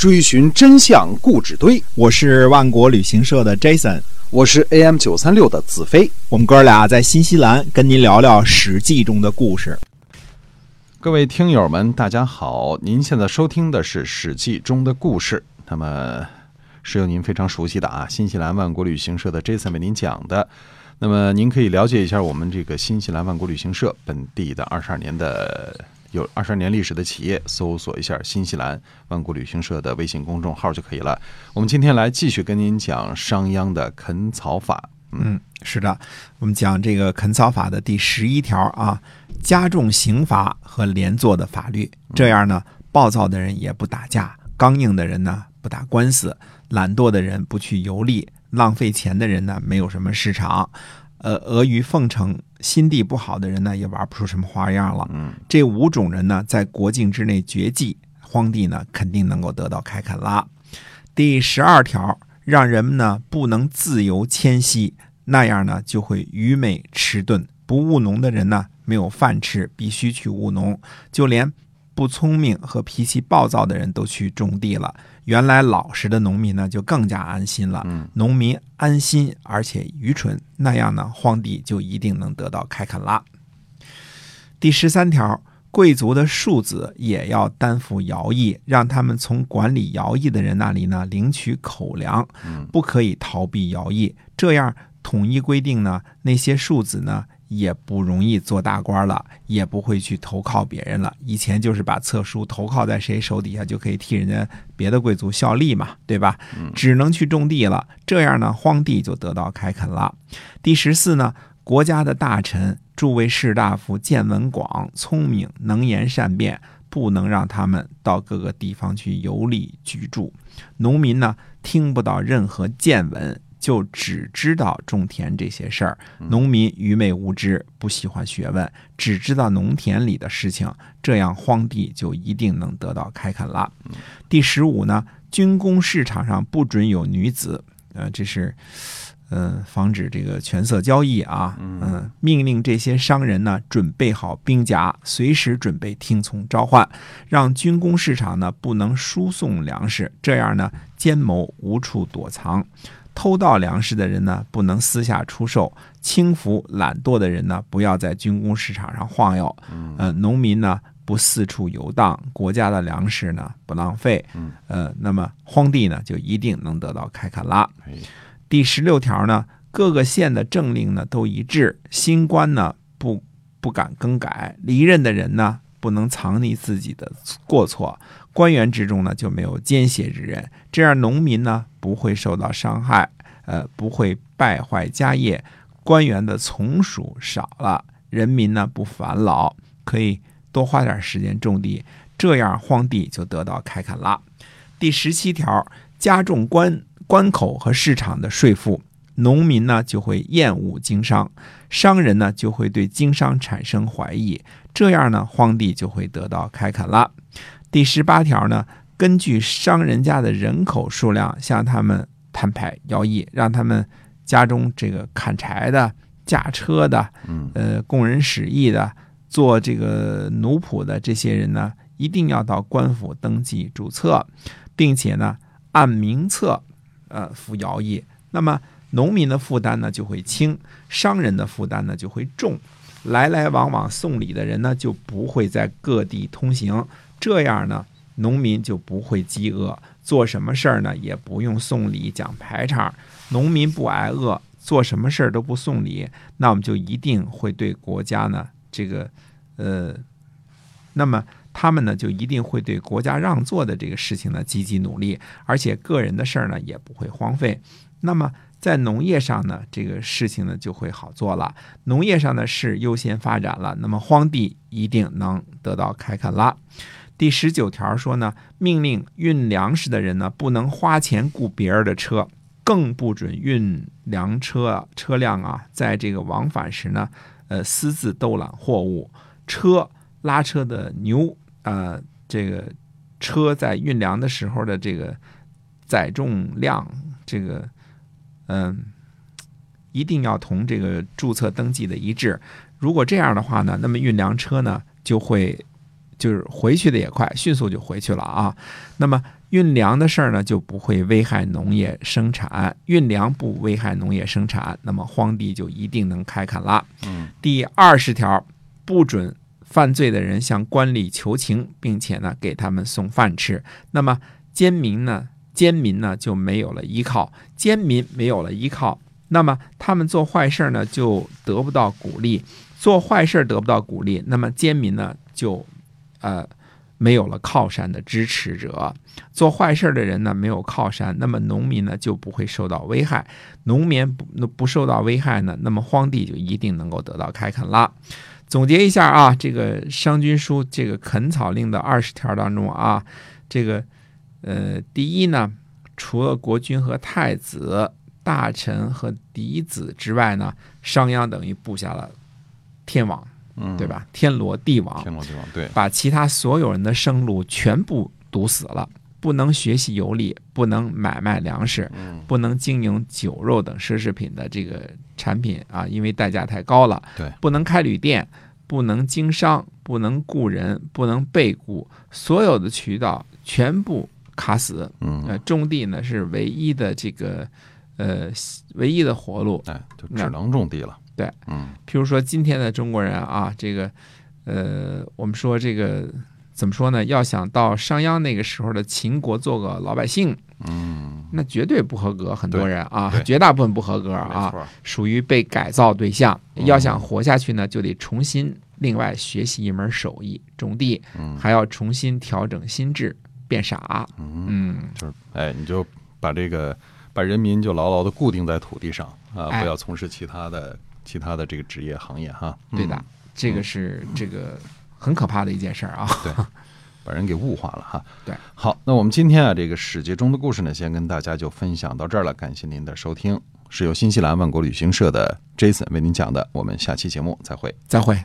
追寻真相故纸堆。我是万国旅行社的 Jason，我是 AM 九三六的子飞。我们哥俩在新西兰跟您聊聊《史记》中的故事。各位听友们，大家好！您现在收听的是《史记》中的故事，那么是由您非常熟悉的啊，新西兰万国旅行社的 Jason 为您讲的。那么您可以了解一下我们这个新西兰万国旅行社本地的二十二年的有二十二年历史的企业，搜索一下新西兰万国旅行社的微信公众号就可以了。我们今天来继续跟您讲商鞅的垦草法。嗯，是的，我们讲这个垦草法的第十一条啊，加重刑罚和连坐的法律，这样呢，暴躁的人也不打架，刚硬的人呢不打官司，懒惰的人不去游历。浪费钱的人呢，没有什么市场；呃，阿谀奉承、心地不好的人呢，也玩不出什么花样了。嗯，这五种人呢，在国境之内绝迹，荒地呢，肯定能够得到开垦啦。第十二条，让人们呢不能自由迁徙，那样呢就会愚昧迟钝。不务农的人呢，没有饭吃，必须去务农。就连不聪明和脾气暴躁的人都去种地了。原来老实的农民呢，就更加安心了。农民安心而且愚蠢，那样呢，荒地就一定能得到开垦啦。第十三条，贵族的庶子也要担负徭役，让他们从管理徭役的人那里呢领取口粮，不可以逃避徭役。这样统一规定呢，那些庶子呢。也不容易做大官了，也不会去投靠别人了。以前就是把册书投靠在谁手底下，就可以替人家别的贵族效力嘛，对吧？只能去种地了，这样呢，荒地就得到开垦了。第十四呢，国家的大臣、诸位士大夫见闻广、聪明、能言善辩，不能让他们到各个地方去游历居住。农民呢，听不到任何见闻。就只知道种田这些事儿，农民愚昧无知，不喜欢学问，只知道农田里的事情，这样荒地就一定能得到开垦了。第十五呢，军工市场上不准有女子，呃，这是，嗯，防止这个权色交易啊。嗯，命令这些商人呢，准备好兵甲，随时准备听从召唤，让军工市场呢不能输送粮食，这样呢，奸谋无处躲藏。偷盗粮食的人呢，不能私下出售；轻浮懒惰的人呢，不要在军工市场上晃悠。呃，农民呢，不四处游荡；国家的粮食呢，不浪费。呃，那么荒地呢，就一定能得到开垦啦。第十六条呢，各个县的政令呢都一致，新官呢不不敢更改，离任的人呢不能藏匿自己的过错。官员之中呢就没有奸邪之人，这样农民呢不会受到伤害，呃，不会败坏家业，官员的从属少了，人民呢不烦劳，可以多花点时间种地，这样荒地就得到开垦了。第十七条，加重关关口和市场的税负，农民呢就会厌恶经商，商人呢就会对经商产生怀疑，这样呢荒地就会得到开垦了。第十八条呢，根据商人家的人口数量向他们摊牌徭役，让他们家中这个砍柴的、驾车的、呃供人使役的、做这个奴仆的这些人呢，一定要到官府登记注册，并且呢按名册呃服徭役。那么农民的负担呢就会轻，商人的负担呢就会重，来来往往送礼的人呢就不会在各地通行。这样呢，农民就不会饥饿，做什么事儿呢也不用送礼讲排场。农民不挨饿，做什么事儿都不送礼，那我们就一定会对国家呢这个呃，那么他们呢就一定会对国家让座的这个事情呢积极努力，而且个人的事儿呢也不会荒废。那么在农业上呢，这个事情呢就会好做了，农业上的事优先发展了，那么荒地一定能得到开垦了。第十九条说呢，命令运粮食的人呢，不能花钱雇别人的车，更不准运粮车车辆啊，在这个往返时呢，呃，私自兜揽货物。车拉车的牛，呃，这个车在运粮的时候的这个载重量，这个，嗯，一定要同这个注册登记的一致。如果这样的话呢，那么运粮车呢就会。就是回去的也快，迅速就回去了啊。那么运粮的事儿呢，就不会危害农业生产，运粮不危害农业生产，那么荒地就一定能开垦了。嗯，第二十条，不准犯罪的人向官吏求情，并且呢给他们送饭吃。那么奸民呢，奸民呢就没有了依靠，奸民没有了依靠，那么他们做坏事呢就得不到鼓励，做坏事得不到鼓励，那么奸民呢就呃没有了靠山的支持者。做坏事的人呢没有靠山，那么农民呢就不会受到危害。农民不不受到危害呢，那么荒地就一定能够得到开垦了。总结一下啊，这个商君书这个垦草令的二十条当中啊，这个呃，第一呢，除了国君和太子、大臣和嫡子之外呢，商鞅等于布下了天网，嗯，对？吧？天罗地网，天罗地网，对，把其他所有人的生路全部堵死了，不能学习游历，不能买卖粮食，嗯，不能经营酒肉等奢侈品的这个产品啊，因为代价太高了。对，不能开旅店，不能经商，不能雇人，不能被雇，所有的渠道全部卡死。嗯，呃，种地呢是唯一的这个呃唯一的活路。哎，就只能种地了。对，嗯，譬如说今天的中国人啊，这个呃，我们说这个怎么说呢？要想到商鞅那个时候的秦国做个老百姓，嗯，那绝对不合格。很多人啊，绝大部分不合格啊，属于被改造对象。嗯要想活下去呢，就得重新另外学习一门手艺，种地，嗯还要重新调整心智，变傻。就是，哎，你就把这个把人民就牢牢的固定在土地上啊，哎不要从事其他的其他的这个职业行业哈。对的嗯，，这个是这个很可怕的一件事儿啊。对，把人给物化了哈。对，好，那我们今天啊，这个史记中的故事呢，先跟大家就分享到这儿了，感谢您的收听，是由新西兰万国旅行社的 Jason 为您讲的，我们下期节目再会。再会。